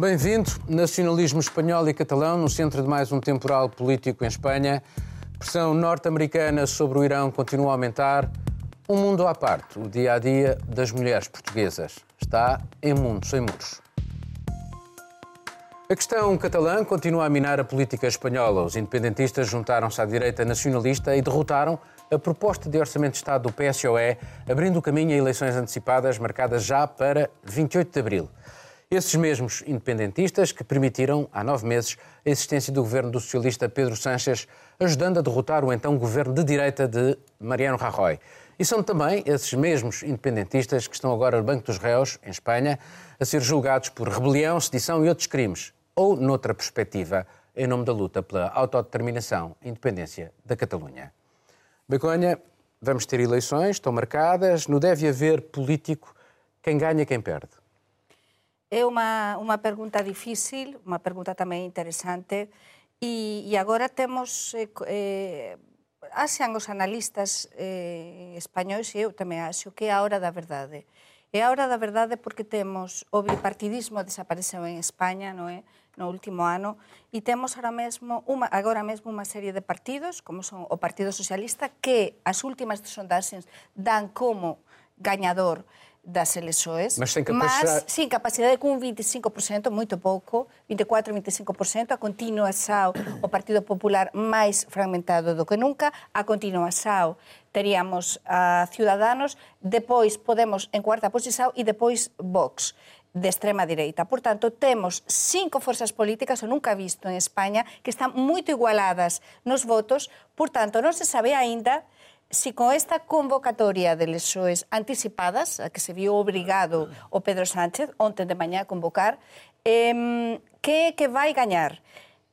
Bem-vindo. Nacionalismo espanhol e catalão no centro de mais um temporal político em Espanha. Pressão norte-americana sobre o Irão continua a aumentar. Um mundo à parte, o dia a dia das mulheres portuguesas. Está em mundo sem muros. A questão catalã continua a minar a política espanhola. Os independentistas juntaram-se à direita nacionalista e derrotaram a proposta de orçamento de Estado do PSOE, abrindo o caminho a eleições antecipadas marcadas já para 28 de abril. Esses mesmos independentistas que permitiram, há nove meses, a existência do governo do socialista Pedro Sánchez, ajudando a derrotar o então governo de direita de Mariano Rajoy. E são também esses mesmos independentistas que estão agora no Banco dos Réus, em Espanha, a ser julgados por rebelião, sedição e outros crimes, ou, noutra perspectiva, em nome da luta pela autodeterminação e independência da Catalunha. Begonha, vamos ter eleições, estão marcadas, não deve haver político quem ganha, quem perde. É unha, unha pergunta difícil, unha pergunta tamén interesante, e, e agora temos... Eh, eh asean os analistas eh, españois, e eu tamén acho, que é a hora da verdade. É a hora da verdade porque temos o bipartidismo desapareceu en España, non é? no último ano e temos agora mesmo uma, agora mesmo unha serie de partidos, como son o Partido Socialista, que as últimas sondaxes dan como gañador das eleições, mas sem capacidade, mas, sim, capacidade com 25%, muito pouco, 24, 25%, a continuação, o Partido Popular mais fragmentado do que nunca, a continuação teríamos a Ciudadanos, depois Podemos en cuarta posição e depois Vox de extrema direita. Portanto, temos cinco forzas políticas, o nunca visto en España, que están moito igualadas nos votos, portanto, non se sabe aínda si con esta convocatoria de lesoes anticipadas, a que se viu obrigado o Pedro Sánchez onte de mañá a convocar, eh, que que vai gañar?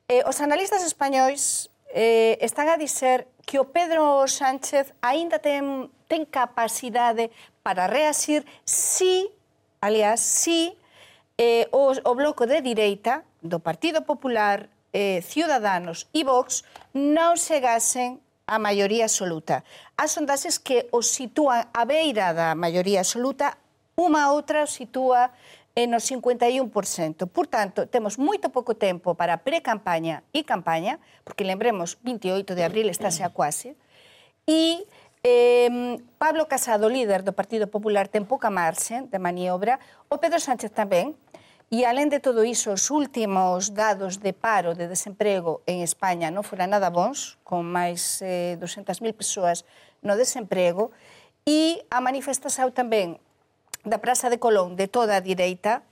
Eh, os analistas españois eh, están a dizer que o Pedro Sánchez aínda ten, ten capacidade para reasir si, aliás, si eh, o, o bloco de direita do Partido Popular, eh, Ciudadanos e Vox non chegasen a maioría absoluta. As sondaxes que os sitúan a beira da maioría absoluta, unha outra os sitúa en no 51%. Por tanto, temos moito pouco tempo para pre-campaña e campaña, porque lembremos, 28 de abril estáse a quase, e Eh, Pablo Casado, líder do Partido Popular, ten pouca marxe de maniobra. O Pedro Sánchez tamén. E, alén de todo iso, os últimos dados de paro, de desemprego en España non foran nada bons, con máis eh, 200.000 persoas no desemprego, e a manifestación tamén da Praza de Colón de toda a direita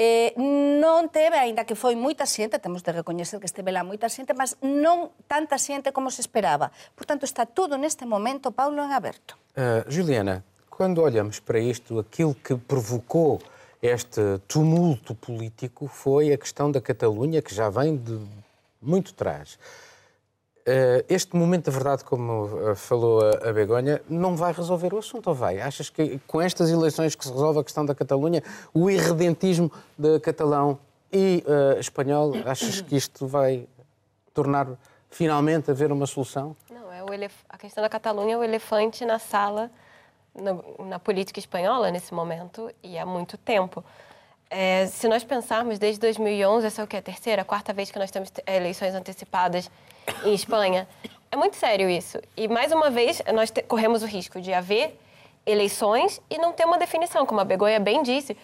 eh, non teve, aínda que foi moita xente, temos de recoñecer que esteve lá moita xente, mas non tanta xente como se esperaba. Portanto, está tudo neste momento, Paulo, en aberto. Uh, Juliana, quando olhamos para isto, aquilo que provocou este tumulto político foi a questão da Catalunha, que já vem de muito trás. Eh, este momento da verdade, como eh, falou a Begonha, não vai resolver o assunto, ou vai? Achas que com estas eleições que se resolve a questão da Catalunha, o irredentismo de catalão e uh, espanhol, achas que isto vai tornar finalmente haver uma solução? Não, é elef... a questão da Catalunha é o elefante na sala na, na, política espanhola nesse momento e há muito tempo. É, se nós pensarmos desde 2011, essa é o que a terceira, a quarta vez que nós temos eleições antecipadas em Espanha, é muito sério isso. E mais uma vez nós corremos o risco de haver eleições e não ter uma definição, como a Begoia bem disse,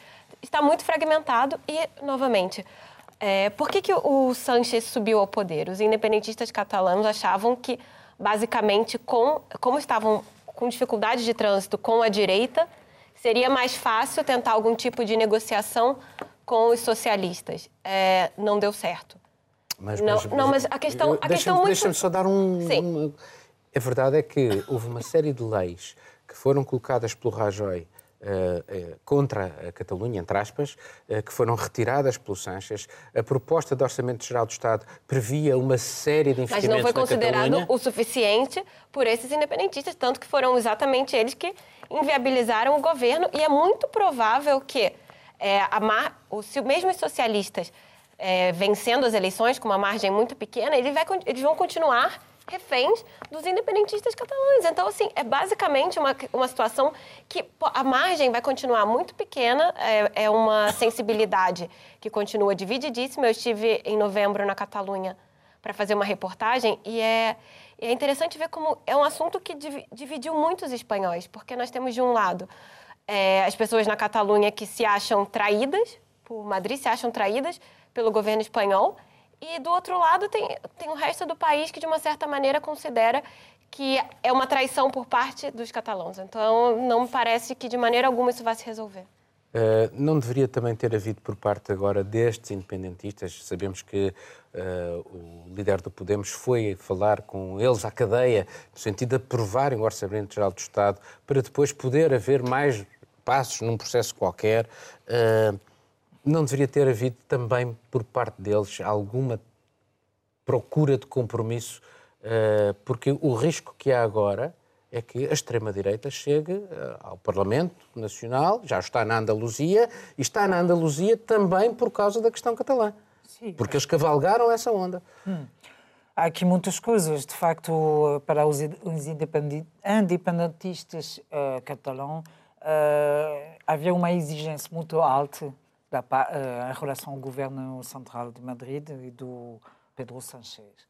está muito fragmentado e novamente. É, por que, que o Sánchez subiu ao poder? Os independentistas catalãos achavam que, basicamente, com, como estavam com dificuldade de trânsito com a direita, seria mais fácil tentar algum tipo de negociação com os socialistas. É, não deu certo. Mas, não, mas, não, mas a questão, a questão muito... Deixa-me só dar um, Sim. um... A verdade é que houve uma série de leis que foram colocadas pelo Rajoy contra a Catalunha, entre aspas, eh, que foram retiradas pelo Sanches. A proposta de Orçamento Geral do Estado previa uma série de investimentos Mas não foi considerado o suficiente por esses independentistas, tanto que foram exatamente eles que inviabilizaram o governo e é muito provável que é, a mar... se mesmo os socialistas é, vencendo as eleições com uma margem muito pequena, eles vão continuar reféns dos independentistas catalães. Então, assim, é basicamente uma, uma situação que a margem vai continuar muito pequena, é, é uma sensibilidade que continua divididíssima. Eu estive em novembro na Catalunha para fazer uma reportagem e é, é interessante ver como é um assunto que dividiu muitos espanhóis, porque nós temos, de um lado, é, as pessoas na Catalunha que se acham traídas por Madrid, se acham traídas pelo governo espanhol, e do outro lado tem, tem o resto do país que, de uma certa maneira, considera que é uma traição por parte dos catalãos. Então, não me parece que, de maneira alguma, isso vai se resolver. Uh, não deveria também ter havido por parte agora destes independentistas? Sabemos que uh, o líder do Podemos foi falar com eles à cadeia, no sentido de aprovarem o Orçamento Geral do Estado, para depois poder haver mais passos num processo qualquer. Uh, não deveria ter havido também por parte deles alguma procura de compromisso, uh, porque o risco que há agora é que a extrema-direita chegue uh, ao Parlamento Nacional, já está na Andaluzia, e está na Andaluzia também por causa da questão catalã. Sim, porque eles cavalgaram essa onda. Hum. Há aqui muitas coisas. De facto, para os independentistas uh, catalãos, havia uma exigência muito alta uh, em relação ao governo central de Madrid e do Pedro Sánchez.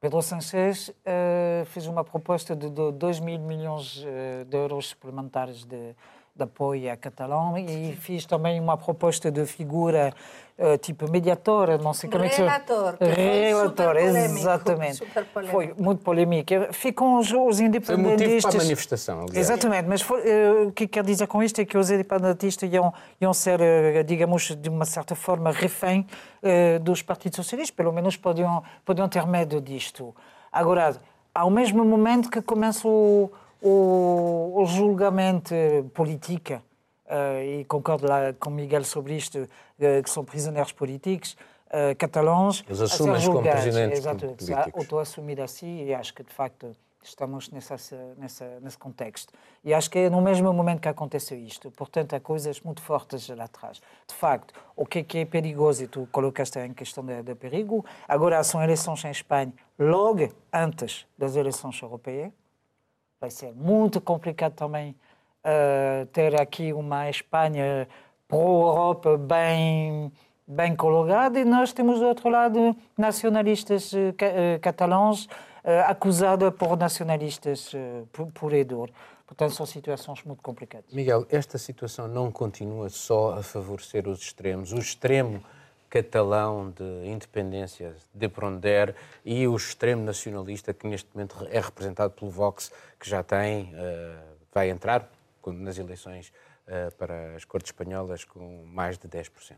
Pedro Sánchez uh, fez uma proposta de 2 mil milhões uh, de euros suplementares de, de apoio a Catalão e fiz também uma proposta de figura uh, tipo mediadora, não sei como é que se Relator. Relator, exatamente. Foi muito polémica. Ficam os, os independentistas. Foi motivo para a manifestação, aliás. Exatamente, mas foi, uh, o que quer dizer com isto é que os independentistas iam, iam ser, uh, digamos, de uma certa forma, refém dos partidos socialistas, pelo menos podiam, podiam ter medo disto. Agora, ao mesmo momento que começa o o, o julgamento político, uh, e concordo lá com Miguel sobre isto, uh, que são prisioneiros políticos, uh, catalães. Eles assumem como prisioneiros Exato, políticos. Estou a assumir assim e acho que, de facto, estamos nessa, nessa, nesse contexto. E acho que é no mesmo momento que aconteceu isto. Portanto, há coisas muito fortes lá atrás. De facto, o que é, que é perigoso, e tu colocaste em questão de, de perigo, agora são eleições em Espanha logo antes das eleições europeias vai ser muito complicado também uh, ter aqui uma Espanha pró-Europa bem, bem colocada e nós temos do outro lado nacionalistas uh, uh, acusados por nacionalistas uh, por Edor. Portanto, são situações muito complicadas. Miguel, esta situação não continua só a favorecer os extremos. O extremo catalão de independência de Pronder e o extremo nacionalista que neste momento é representado pelo Vox, que já tem, uh, vai entrar nas eleições uh, para as Cortes Espanholas com mais de 10%.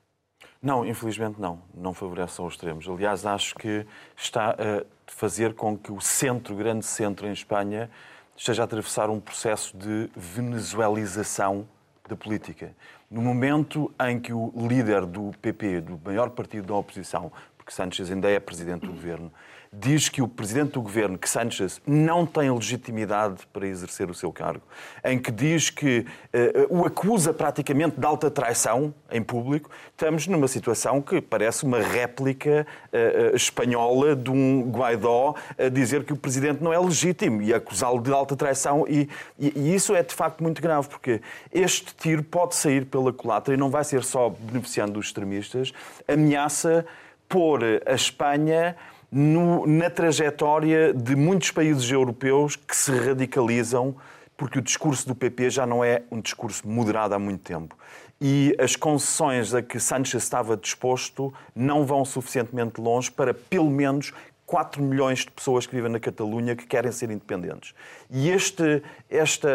Não, infelizmente não. Não favorece os extremos. Aliás, acho que está a fazer com que o centro, grande centro em Espanha, esteja a atravessar um processo de venezuelização da política. No momento em que o líder do PP, do maior partido da oposição, porque Sánchez ainda é presidente do governo, diz que o presidente do governo, que Sánchez, não tem legitimidade para exercer o seu cargo, em que diz que uh, o acusa praticamente de alta traição em público, estamos numa situação que parece uma réplica uh, espanhola de um Guaidó a dizer que o presidente não é legítimo e acusá-lo de alta traição. E, e, e, isso é de facto muito grave, porque este tiro pode sair pela culatra e não vai ser só beneficiando os extremistas, ameaça pôr a Espanha no, na trajetória de muitos países europeus que se radicalizam, porque o discurso do PP já não é um discurso moderado há muito tempo. E as concessões a que Sánchez estava disposto não vão suficientemente longe para, pelo menos, 4 milhões de pessoas que vivem na Catalunha que querem ser independentes. E este, esta,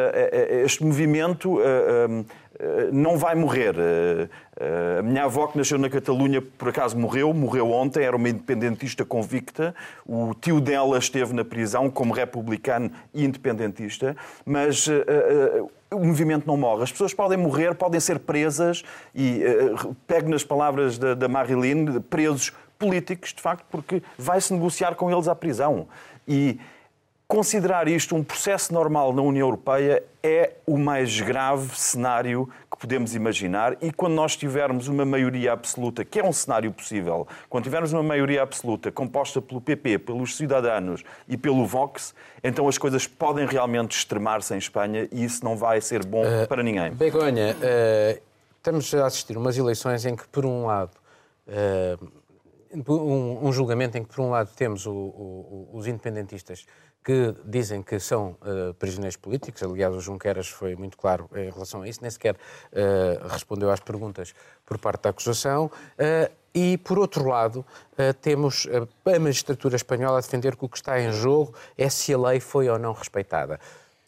este movimento uh, não vai morrer. A minha avó, que nasceu na Catalunha, por acaso morreu, morreu ontem, era uma independentista convicta. O tio dela esteve na prisão como republicano e independentista, mas o movimento não morre. As pessoas podem morrer, podem ser presas, e pego nas palavras da, da Marilyn, presos políticos, de facto, porque vai-se negociar com eles à prisão. E considerar isto um processo normal na União Europeia é o mais grave cenário que podemos imaginar e quando nós tivermos uma maioria absoluta, que é um cenário possível, quando tivermos uma maioria absoluta composta pelo PP, pelos cidadãos e pelo Vox, então as coisas podem realmente extremar-se em Espanha e isso não vai ser bom uh, para ninguém. Begonha, uh, estamos a assistir a umas eleições em que, por um lado, uh, um, um, julgamento em que, por um lado, temos o, o, os independentistas que dizem que são uh, prisioneiros políticos. Aliás, o Junqueras foi muito claro em relação a isso, nem sequer uh, respondeu às perguntas por parte da acusação. Uh, e, por outro lado, temos a magistratura espanhola a defender que o que está em jogo é se a lei foi ou não respeitada.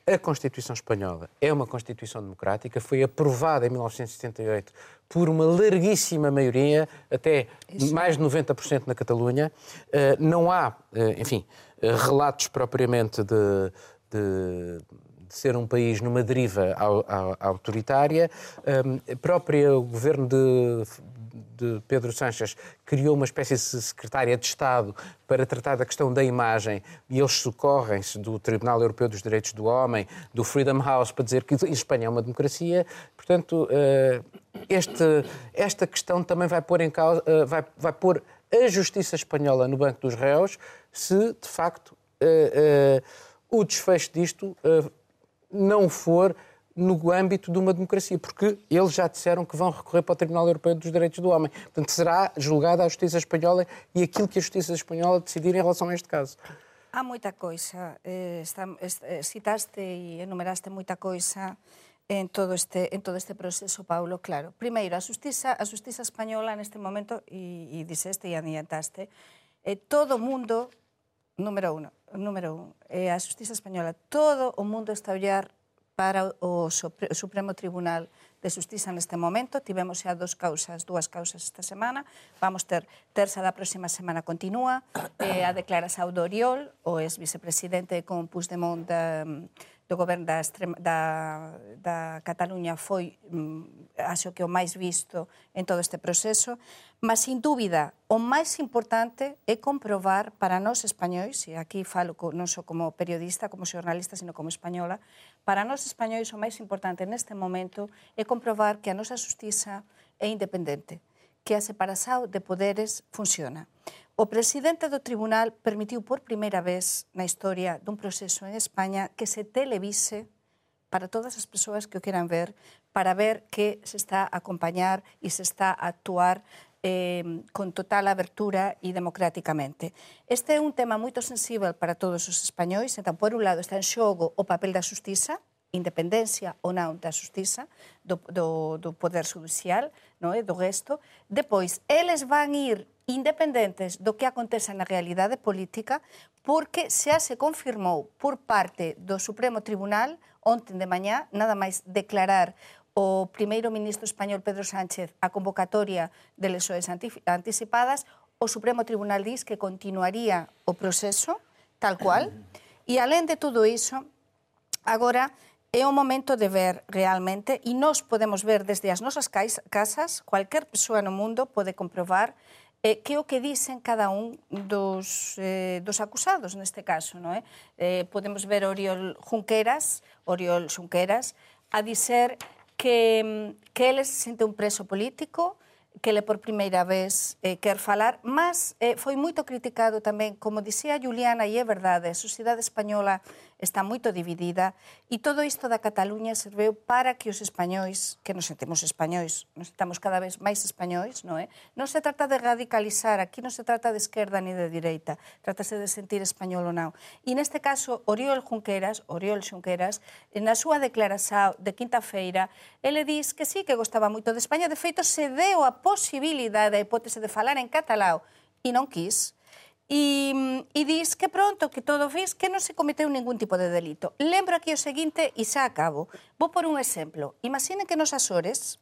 A Constituição Espanhola é uma Constituição democrática, foi aprovada em 1978 por uma larguíssima maioria, até Isso. mais de 90% na Catalunha. Não há, enfim, eh, relatos propriamente de, de, de, ser um país numa deriva autoritária. Um, ehm, própria o governo de, de Pedro Sanches criou uma espécie de secretária de Estado para tratar da questão da imagem e eles socorrem-se do Tribunal Europeu dos Direitos do Homem, do Freedom House, para dizer que Espanha é uma democracia. Portanto, eh, este, esta questão também vai pôr em causa, eh, vai, vai pôr a justiça espanhola no banco dos réus se, de facto, uh, uh, o desfecho disto uh, não for no âmbito de uma democracia, porque eles já disseram que vão recorrer para o Tribunal Europeu dos Direitos do Homem. Portanto, será julgada a Justiça Espanhola e aquilo que a Justiça Espanhola decidir em relação a este caso. Há muita coisa. Citaste e enumeraste muita coisa en todo este en todo este proceso, Paulo, claro. Primeiro, a justiza, a justiza española neste momento e, e dixeste e adiantaste, eh, todo o mundo número uno, número un, eh, a justiza española, todo o mundo está a ollar para o, Supremo Tribunal de Justiza neste momento. Tivemos xa dos causas, dúas causas esta semana. Vamos ter terza da próxima semana continúa eh, a declaración do Oriol, o ex-vicepresidente con Puigdemont da, do goberno da, extrema, da, da Cataluña foi, mm, acho que o máis visto en todo este proceso, mas, sin dúbida, o máis importante é comprobar para nós españois, e aquí falo non só como periodista, como xornalista, sino como española, para nós españois o máis importante neste momento é comprobar que a nosa justiza é independente, que a separación de poderes funciona. O presidente do tribunal permitiu por primeira vez na historia dun proceso en España que se televise para todas as persoas que o queran ver, para ver que se está a acompañar e se está a actuar eh, con total abertura e democráticamente. Este é un tema moito sensível para todos os españois, entón, por un lado, está en xogo o papel da justiza, independencia ou non da justiza, do, do, do poder judicial, non é? do resto. Depois, eles van ir independentes do que acontece na realidade política, porque xa se confirmou por parte do Supremo Tribunal ontem de mañá, nada máis declarar o primeiro ministro español Pedro Sánchez a convocatoria de lesoes anticipadas, o Supremo Tribunal diz que continuaría o proceso tal cual, e alén de todo iso, agora é o momento de ver realmente, e nós podemos ver desde as nosas casas, cualquier persoa no mundo pode comprobar eh, que o que dicen cada un dos, eh, dos acusados neste caso. Non é? Eh, podemos ver Oriol Junqueras, Oriol Junqueras a dizer que, que ele se sente un preso político, que ele por primeira vez eh, quer falar, mas eh, foi moito criticado tamén, como dicía Juliana, e é verdade, a sociedade española está moito dividida e todo isto da Cataluña serveu para que os españois, que nos sentemos españois, nos sentamos cada vez máis españois, non é? Non se trata de radicalizar, aquí non se trata de esquerda ni de direita, trátase de sentir español ou non. E neste caso, Oriol Junqueras, Oriol Junqueras, na súa declaración de quinta feira, ele diz que sí, que gostaba moito de España, de feito se deu a posibilidade, a hipótese de falar en catalao, e non quis, e, e dis que pronto que todo vis que non se cometeu ningún tipo de delito. Lembro aquí o seguinte e xa acabo. Vou por un exemplo. Imaginen que nos Azores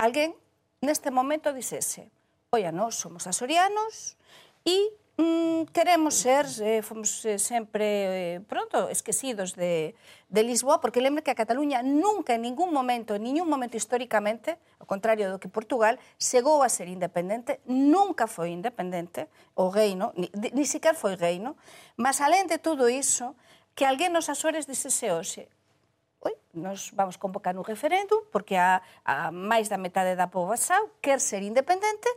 alguén neste momento dixese oia, nós somos asorianos e Mm, queremos ser, eh, fomos eh, sempre eh, pronto esquecidos de, de Lisboa, porque lembre que a Cataluña nunca en ningún momento, en ningún momento históricamente, ao contrario do que Portugal, chegou a ser independente, nunca foi independente o reino, ni, ni siquiera foi reino, mas alén de todo iso, que alguén nos Azores dixese hoxe, oi, nos vamos convocar un referéndum porque a, a máis da metade da poboación quer ser independente,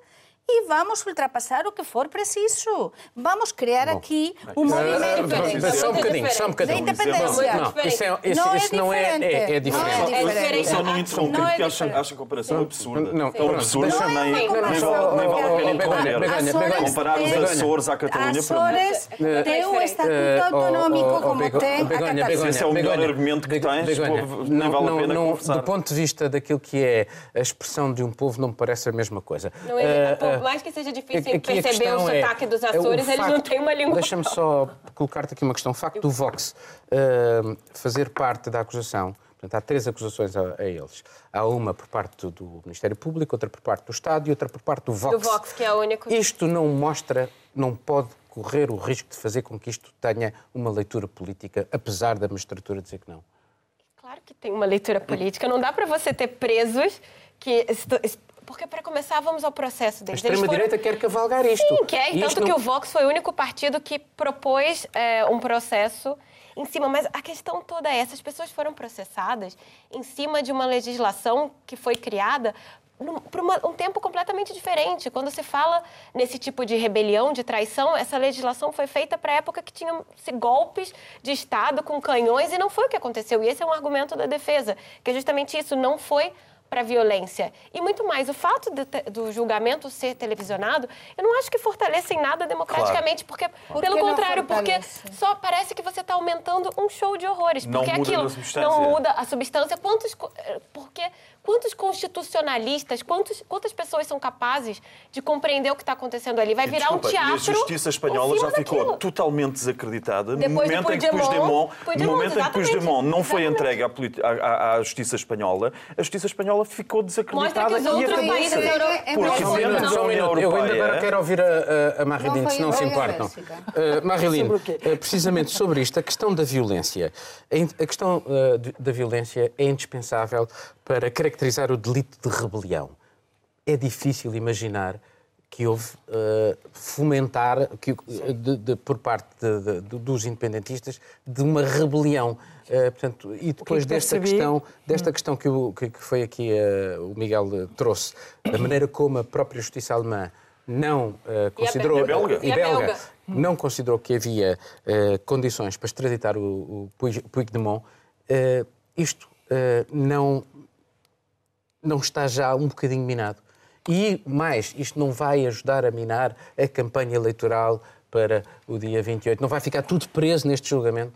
e vamos ultrapassar o que for preciso. Vamos criar Bom, aqui um movimento Uh, só um bocadinho, só um da bocadinho. independência. Não, isso, é, isso, Não é isso não é, é, é diferente. Não é diferente. só não interrompo Não é porque acho a comparação absurda. Não, Tão pronto, absurda, nem, Não é nem, nem vale a pena. Comparar os. Açores à Catalunha para mim. Açores É tem um estatuto Eh, oh, autonómico oh, oh, como tem a Catalunha. Esse é o melhor argumento que tens, nem vale a pena não, conversar. Do ponto de vista daquilo que é a expressão de um povo, não me parece a mesma coisa. Não é, Eh, por mais que seja difícil aqui a perceber o é- sotaque dos é o Açores, eles não têm uma língua. Deixa-me só colocar-te aqui uma questão. O facto do Vox eh, fazer parte da acusação, portanto, há três acusações a, a eles. Há uma por parte do, do Ministério Público, outra por parte do Estado e outra por parte do Vox. Do Vox, que é o único. Isto não mostra, não pode correr o risco de fazer com que isto tenha uma leitura política, apesar da magistratura dizer que não. Claro que tem uma leitura política. Não dá para você ter presos que. Porque, para começar, vamos ao processo A deles. Eles extrema-direita foram- quer cavalgar isto. Sim, quer. E Tanto que o Vox foi o único partido que propôs é, um processo em cima. Mas a questão toda é: essas pessoas foram processadas em cima de uma legislação que foi criada por um tempo completamente diferente. Quando se fala nesse tipo de rebelião, de traição, essa legislação foi feita para a época que tinham se golpes de Estado com canhões e não foi o que aconteceu. E esse é um argumento da defesa, que é justamente isso, não foi para violência. E muito mais, o fato de do julgamento ser televisionado, eu não acho que fortalece em nada democraticamente, porque, Por pelo contrário, porque só parece que você está aumentando um show de horrores. Não porque muda aquilo a substância. não muda a substância. Quantos, co- eh, porque quantos constitucionalistas, quantos, quantas pessoas são capazes de compreender o que está acontecendo ali? Vai E, virar um desculpa, teatro. E a justiça espanhola já cima ficou daquilo. totalmente desacreditada no Depois de momento em que Puigdemont- Puigdemont, no Puigdemont, momento em que. Puigdemont não foi entregue à, à- à- justiça espanhola, a justiça espanhola ficou desacreditada Mostra que os outros países por ser. euro- É Porque um dentro da um União. Eu ainda agora quero ouvir a, a, Marilyn, se não se importam. Uh, Marilyn, o quê? uh, precisamente sobre isto, a questão da violência. A questão uh, da violência é indispensável para caracterizar o delito de rebelião. É difícil imaginar que houve uh, fomentar que, uh, de- de- por parte de- dos independentistas de uma rebelião. Uh, portanto, e depois que desta questão, desta questão que, o- que- que foi aqui uh, o Miguel trouxe, da maneira como a própria justiça alemã não considerou E a belga. E belga. não considerou que havia eh, condições para extraditar o, o Puig- Puigdemont, eh, isto eh, não, não está já um bocadinho minado. E mais, isto não vai ajudar a minar a campanha eleitoral para o dia 28. Não vai ficar tudo preso neste julgamento?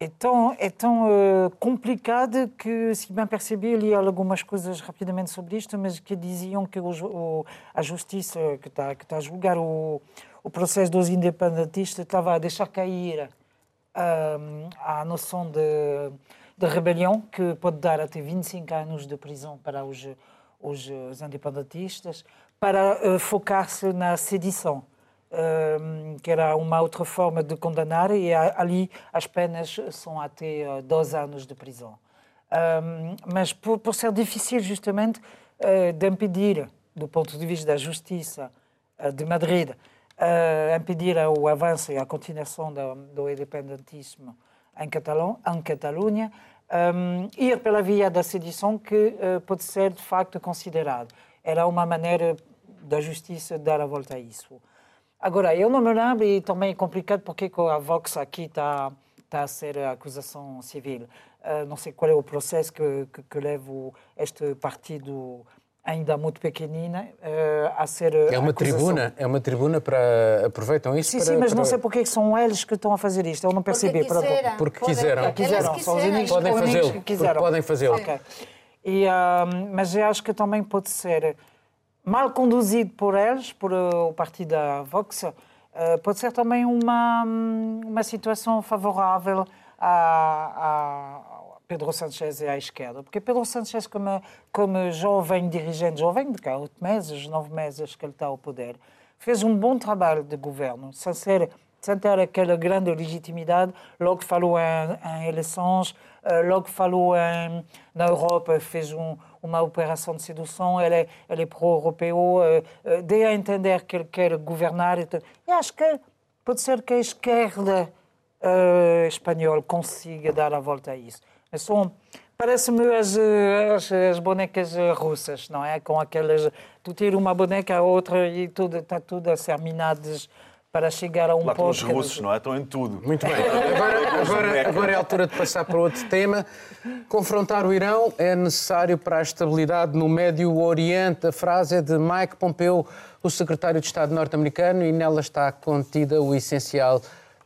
É tão, é tão eh, complicado que, se bem percebi, li algumas coisas rapidamente sobre isto, mas que diziam que o o- a justiça que está que está a julgar o, o processo dos independentistas estava a deixar cair ahm, a noção de, de rebelião, que pode dar até 25 anos de prisão para os, os, os independentistas, para eh, focar-se na sedição um, que era uma outra forma de condenar, e a- ali as penas são até uh, 12 anos de prisão. Um, mas por, por ser difícil, justamente, uh, de impedir, do ponto de vista da justiça uh, de Madrid, uh, impedir o avanço e a continuação do, do independentismo em, Catalão, em Catalunha, um, ir pela via da sedição que uh, pode ser, de facto, considerado. Era uma maneira da justiça dar a volta a isso. Agora, eu não me lembro, e também é complicado porque que a Vox aqui está está a ser a acusação civil. Uh, não sei qual é o processo que, que, que leva este partido ainda muito pequenina uh, a ser É uma acusação. tribuna, é uma tribuna para aproveitam isso Sim, para, sim, mas não para- sei porque que são eles que estão a fazer isto. Eu não percebi. Pronto. quiseram. Porque Podem- quiseram. elas Quiseram, são os únicos, Podem fazê-lo, porque quiseram. podem fazê-lo. Ok. E, ah, mas eu acho que também pode ser mal conduzido por eles, por ah, o partido da Vox, ah, pode ser também uma, hum, uma situação favorável a, a Pedro Sánchez e à esquerda. Porque Pedro Sánchez, como, como jovem dirigente, jovem de cá, oito meses, nove meses que ele está ao poder, fez um bom trabalho de governo, sem ser sem ter aquela grande legitimidade, logo falou em, em eleições, eh, logo falou em, na Europa, fez um, uma operação de sedução, ele é, é pró-europeu, eh, eh, deu a entender que ele quer governar. E, e acho que pode ser que a esquerda uh, espanhol consiga dar a volta a isso. Mas são, parece-me as, as, as, bonecas russas, não é? Com aquelas, tu tira uma boneca a outra e tudo está tudo a ser minadas para chegar a um Lá ponto. Os russos, não é? Estão em tudo. Muito bem. Agora, agora, agora é a altura de passar para outro tema. Confrontar o Irão é necessário para a estabilidade no Médio Oriente. A frase é de Mike Pompeo, o secretário de Estado norte-americano, e nela está contida o essencial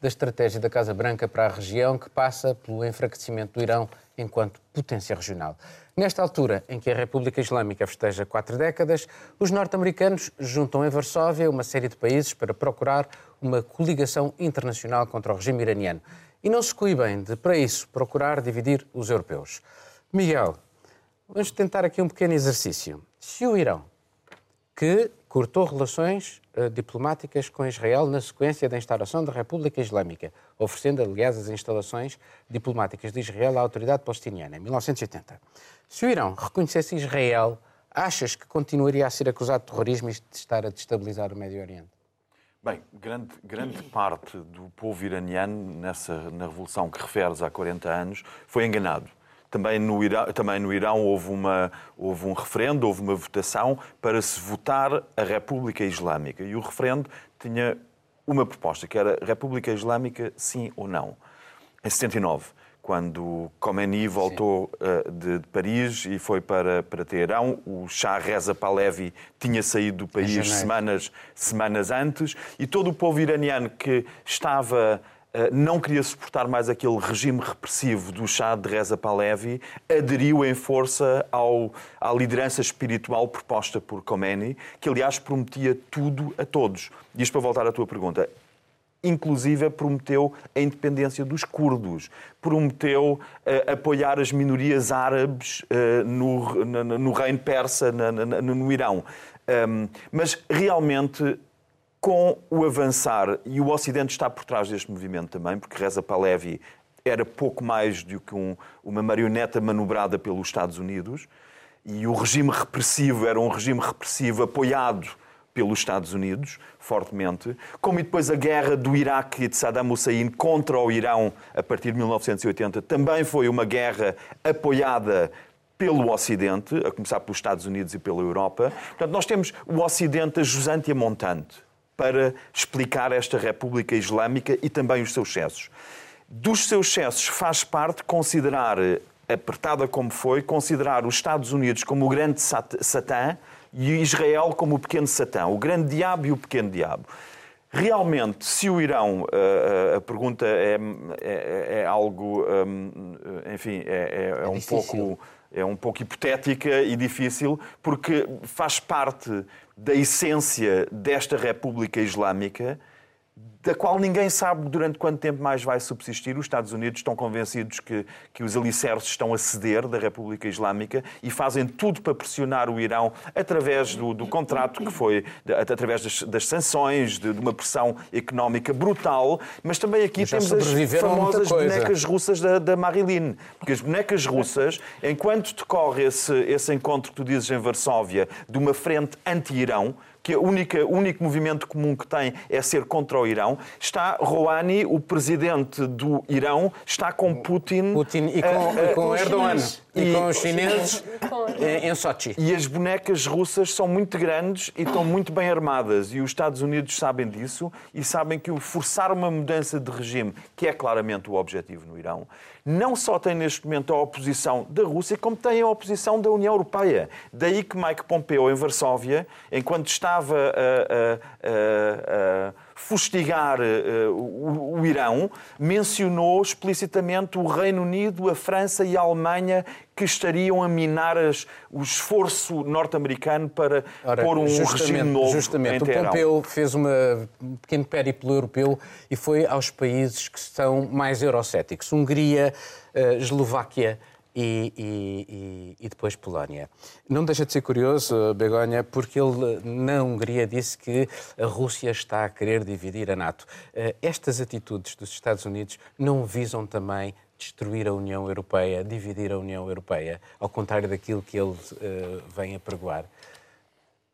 da estratégia da Casa Branca para a região, que passa pelo enfraquecimento do Irão enquanto potência regional. Nesta altura em que a República Islâmica festeja quatro décadas, os norte-americanos juntam em Varsóvia uma série de países para procurar uma coligação internacional contra o regime iraniano. E não se coibem de, para isso, procurar dividir os europeus. Miguel, vamos tentar aqui um pequeno exercício. Se o Irão, que cortou relações uh, diplomáticas com Israel na sequência da instauração da República Islâmica, oferecendo, aliás, as instalações diplomáticas de Israel à autoridade palestiniana, em 1980. Se o Irão reconhecesse Israel, achas que continuaria a ser acusado de terrorismo e de estar a destabilizar o Médio Oriente? Bem, grande, grande parte do povo iraniano, nessa, na revolução que referes há 40 anos, foi enganado. Também no, Irão, também no Irão houve, uma, houve um referendo, houve uma votação para se votar a República Islâmica. E o referendo tinha uma proposta, que era República Islâmica sim ou não. Em 79 quando Khomeini voltou uh, de, de, Paris e foi para, para Teherão. O Shah Reza Pahlavi tinha saído do país semanas, semanas antes e todo o povo iraniano que estava não queria suportar mais aquele regime repressivo do Shah de Reza Pahlavi, aderiu em força ao, à liderança espiritual proposta por Khomeini, que aliás prometia tudo a todos. Isto para voltar à tua pergunta inclusive prometeu a independência dos curdos, prometeu uh, apoiar as minorias árabes uh, no, no, no, reino persa, na, na, no Irão. Um, mas realmente com o avançar, e o Ocidente está por trás deste movimento também, porque Reza Pahlavi era pouco mais do que um, uma marioneta manobrada pelos Estados Unidos, e o regime repressivo era um regime repressivo apoiado pelos Estados Unidos, fortemente, como e depois a guerra do Iraque e de Saddam Hussein contra o Irão a partir de 1980 também foi uma guerra apoiada pelo Ocidente, a começar pelos Estados Unidos e pela Europa. Portanto, nós temos o Ocidente a jusante e a montante para explicar esta República Islâmica e também os seus excessos. Dos seus excessos faz parte considerar, apertada como foi, considerar os Estados Unidos como o grande Satã, e Israel como o pequeno Satã, o grande diabo e o pequeno diabo. Realmente, se o Irão, eh, eh, a pergunta é, é, é algo, enfim, é, é, é um pouco é um pouco hipotética e difícil, porque faz parte da essência desta República Islâmica da qual ninguém sabe durante quanto tempo mais vai subsistir. Os Estados Unidos estão convencidos que, que os alicerces estão a ceder da República Islâmica e fazem tudo para pressionar o Irão através do, do contrato que foi, através das, das sanções, de, de, uma pressão económica brutal. Mas também aqui mas temos as famosas bonecas russas da, da Marilyn. Porque as bonecas russas, enquanto decorre esse, esse encontro que tu dizes em Varsóvia, de uma frente anti-Irão, que o único movimento comum que tem é ser contra o Irão. Está Rouhani, o presidente do Irão, está com Putin. Putin e com, uh, com Erdogan. E, e, com os chineses em Sochi. E as bonecas russas são muito grandes e estão muito bem armadas. E os Estados Unidos sabem disso e sabem que o forçar uma mudança de regime, que é claramente o objetivo no Irão, não só tem neste momento a oposição da Rússia, como tem a oposição da União Europeia. Daí que Mike Pompeo, em Varsóvia, enquanto estava a, a, a, fustigar uh, o, o, Irão, mencionou explicitamente o Reino Unido, a França e a Alemanha que estariam a minar as, o esforço norte-americano para Ora, pôr um regime novo Justamente, o Pompeu fez uma, um pequeno périplo europeu e foi aos países que são mais eurocéticos. Hungria, uh, Eslováquia, e, e, e, depois Polónia. Não deixa de ser curioso, Begonha, porque ele na Hungria disse que a Rússia está a querer dividir a NATO. Eh, estas atitudes dos Estados Unidos não visam também destruir a União Europeia, dividir a União Europeia, ao contrário daquilo que ele uh, vem a pregoar?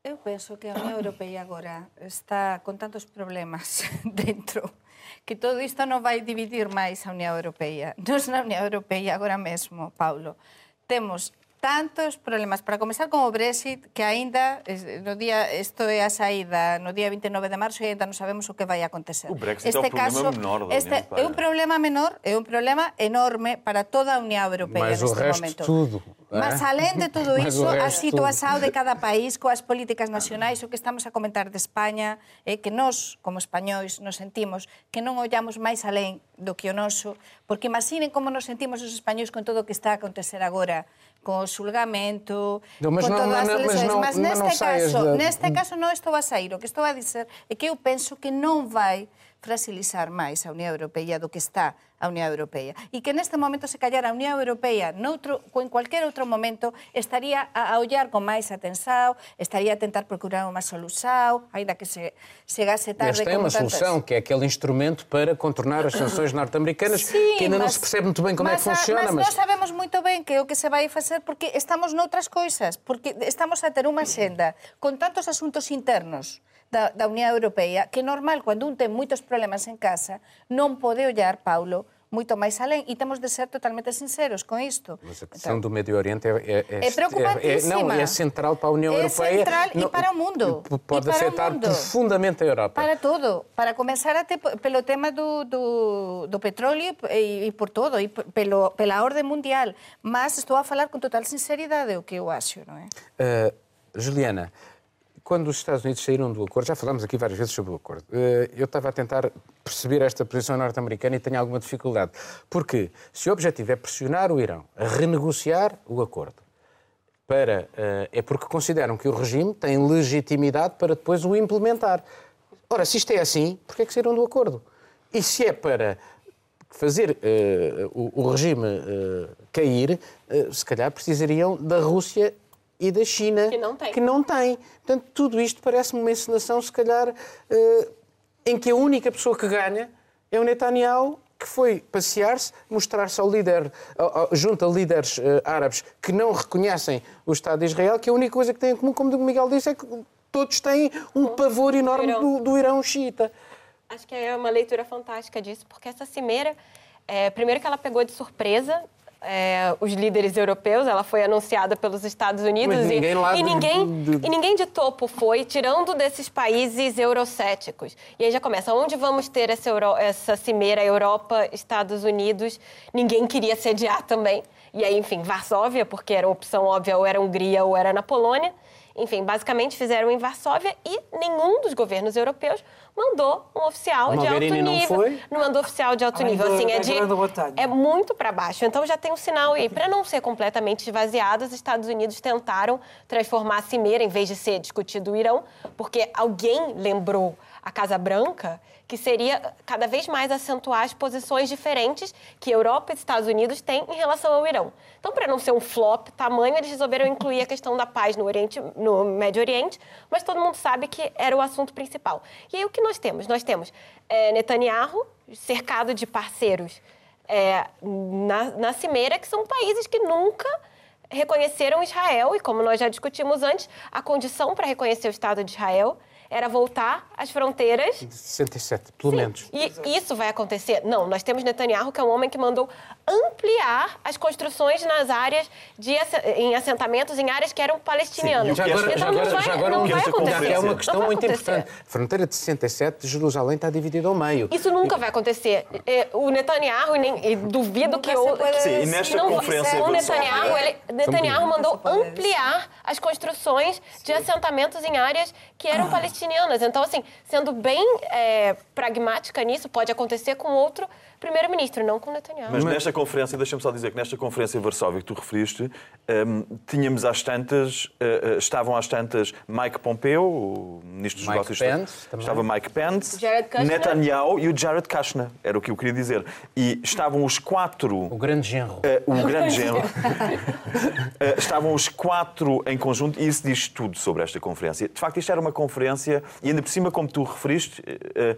Eu penso que a União Europeia agora está com tantos problemas dentro que todo isto non vai dividir máis a Unión Europea. Nos na Unión Europea agora mesmo, Paulo, temos tantos problemas para comenzar con o Brexit que aínda no día isto é a saída no día 29 de marzo e aínda non sabemos o que vai acontecer. O Brexit este é o caso, problema menor este é un problema menor, é un problema enorme para toda a Unión Europea Mas neste o resto momento. tudo. Mas alén de todo iso, a situación de cada país coas políticas nacionais, o que estamos a comentar de España, é que nós, como españois, nos sentimos que non ollamos máis alén do que o noso, porque imaginen como nos sentimos os españois con todo o que está a acontecer agora, con o xulgamento, no, con non, todas as lesións. Mas, neste caso, de... neste caso non estou a sair. O que estou a dizer é que eu penso que non vai fragilizar máis a Unión Europea do que está a Unión Europea. E que neste momento, se callar, a Unión Europea, noutro, en cualquier outro momento, estaría a, ollar con máis atenção, estaría a tentar procurar unha solução, ainda que se chegase tarde é como uma tantas. solução, que é aquele instrumento para contornar as sanções norte-americanas, que ainda não mas- se percebe muito bem como mas é que funciona. Mas, nós sabemos muito bem que é o que se vai facer porque estamos noutras coisas, porque estamos a ter unha senda con tantos asuntos internos da, da Unión Europea que é normal, cando un ten moitos problemas en casa, non pode ollar, Paulo, moito máis alén e temos de ser totalmente sinceros con isto. Mas a questão do Médio Oriente é, é, É preocupantíssima. não, é central para a União É Europeia. central e Não- para o mundo. Pode E afetar mundo. profundamente a Europa. Para todo, para comenzar até pelo tema do, do, do petróleo e, e por todo, e pelo, pela orde mundial. Mas estou a falar com total sinceridade o que eu acho, não é? Uh, Juliana, quando os Estados Unidos saíram do acordo, já falámos aqui várias vezes sobre o acordo, uh, eu estava a tentar perceber esta posição norte-americana e tenho alguma dificuldade. Porque se o objetivo é pressionar o Irão a renegociar o acordo, para, uh, é porque consideram que o regime tem legitimidade para depois o implementar. Ora, se isto é assim, porquê é que saíram do acordo? E se é para fazer eh, o, o regime eh, cair, eh, se calhar precisariam da Rússia e da China. Que não tem. Que não tem. Portanto, tudo isto parece-me uma encenação, se calhar, eh, em que a única pessoa que ganha é o Netanyahu, que foi passear-se, mostrar-se ao líder, junto a líderes eh, árabes que não reconhecem o Estado de Israel, que a única coisa que têm em comum, como o Miguel disse, é que todos têm um pavor enorme do, do Irão xiita. Acho que é uma leitura fantástica disso, porque essa cimeira, é, primeiro que ela pegou de surpresa é, os líderes europeus, ela foi anunciada pelos Estados Unidos Mas e, ninguém lá e de- ninguém, e ninguém de topo foi, tirando desses países eurocéticos. E aí já começa, onde vamos ter essa, Euro- essa cimeira Europa, Estados Unidos? Ninguém queria sediar também. E aí, enfim, Varsóvia, porque era uma opção óbvia, ou era Hungria ou era na Polônia. Enfim, basicamente fizeram em Varsóvia e nenhum dos governos europeus mandou um oficial de alto Mogherini não nível. foi? Não mandou oficial de alto nível. Assim, é, de, é muito para baixo. Então já tem um sinal aí. Para não ser completamente esvaziado, os Estados Unidos tentaram transformar a cimeira, em vez de ser discutido o Irão, porque alguém lembrou a Casa Branca que seria cada vez mais acentuar as posições diferentes que Europa e Estados Unidos têm em relação ao Irão. Então, para não ser um flop tamanho, eles resolveram incluir a questão da paz no, Oriente, no Médio Oriente, mas todo mundo sabe que era o assunto principal. E aí o que nós temos? Nós temos eh, Netanyahu cercado de parceiros é, na, na cimeira, que são países que nunca reconheceram Israel, e como nós já discutimos antes, a condição para reconhecer o Estado de Israel era voltar às fronteiras 67, pelo menos. e isso vai acontecer? Não, nós temos Netanyahu, que é um homem que mandou ampliar as construções nas áreas de ass- em assentamentos em áreas que eram palestinianas. Já agora, Então já não agora, vai, já agora não vai acontecer. é uma questão muito importante. A fronteira de 67, Jerusalém está dividida ao meio. Isso nunca vai acontecer. É, O Netanyahu, e nem, e duvido Nunca que puede Sim, e nesta não, conferência o de Netanyahu, ele, Netanyahu mandou ampliar as construções de assentamentos em áreas que eram palestinianas. Então, assim, sendo bem é, pragmática nisso, pode acontecer com outro primeiro-ministro, não com Netanyahu. Mas nesta conferência, deixa-me só dizer que nesta conferência em Varsóvia que tu referiste, hum, tínhamos às tantas, eh, eh, estavam às tantas Mike Pompeo, o ministro dos Mike Negócios Pence, também. estava Mike Pence. Netanyahu e o Jared Kushner, era o que eu queria dizer. E estavam os quatro O grande genro. Eh, o grande género. Eh, estavam os quatro em conjunto e isso diz tudo sobre esta conferência. De facto, isto era uma conferência, e ainda por cima, como tu referiste, eh,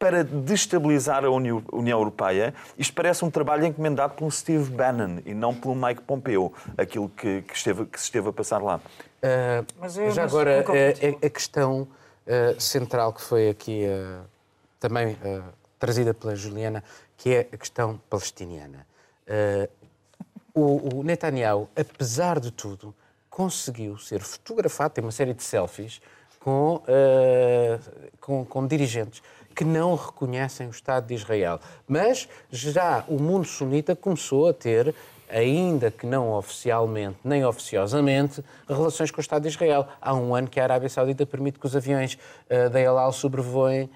para destabilizar a Uni- União Europeia, isto parece um trabalho encomendado por um Steve Bannon e não pelo Mike Pompeo, aquilo que, que esteve, que se esteve a passar lá. Uh, Mas eu- já mas agora, concordo a, contigo. a- a questão uh, central que foi aqui uh, também uh, trazida pela Juliana, que é a questão palestiniana. Uh, o, o Netanyahu, apesar de tudo, conseguiu ser fotografado, tem uma série de selfies com, uh, com, com dirigentes que não reconhecem o Estado de Israel. Mas já o mundo sunita começou a ter ainda que não oficialmente nem oficiosamente, relações com o Estado de Israel. Há um ano que a Arábia Saudita permite que os aviões uh, da El Al sobrevoem uh,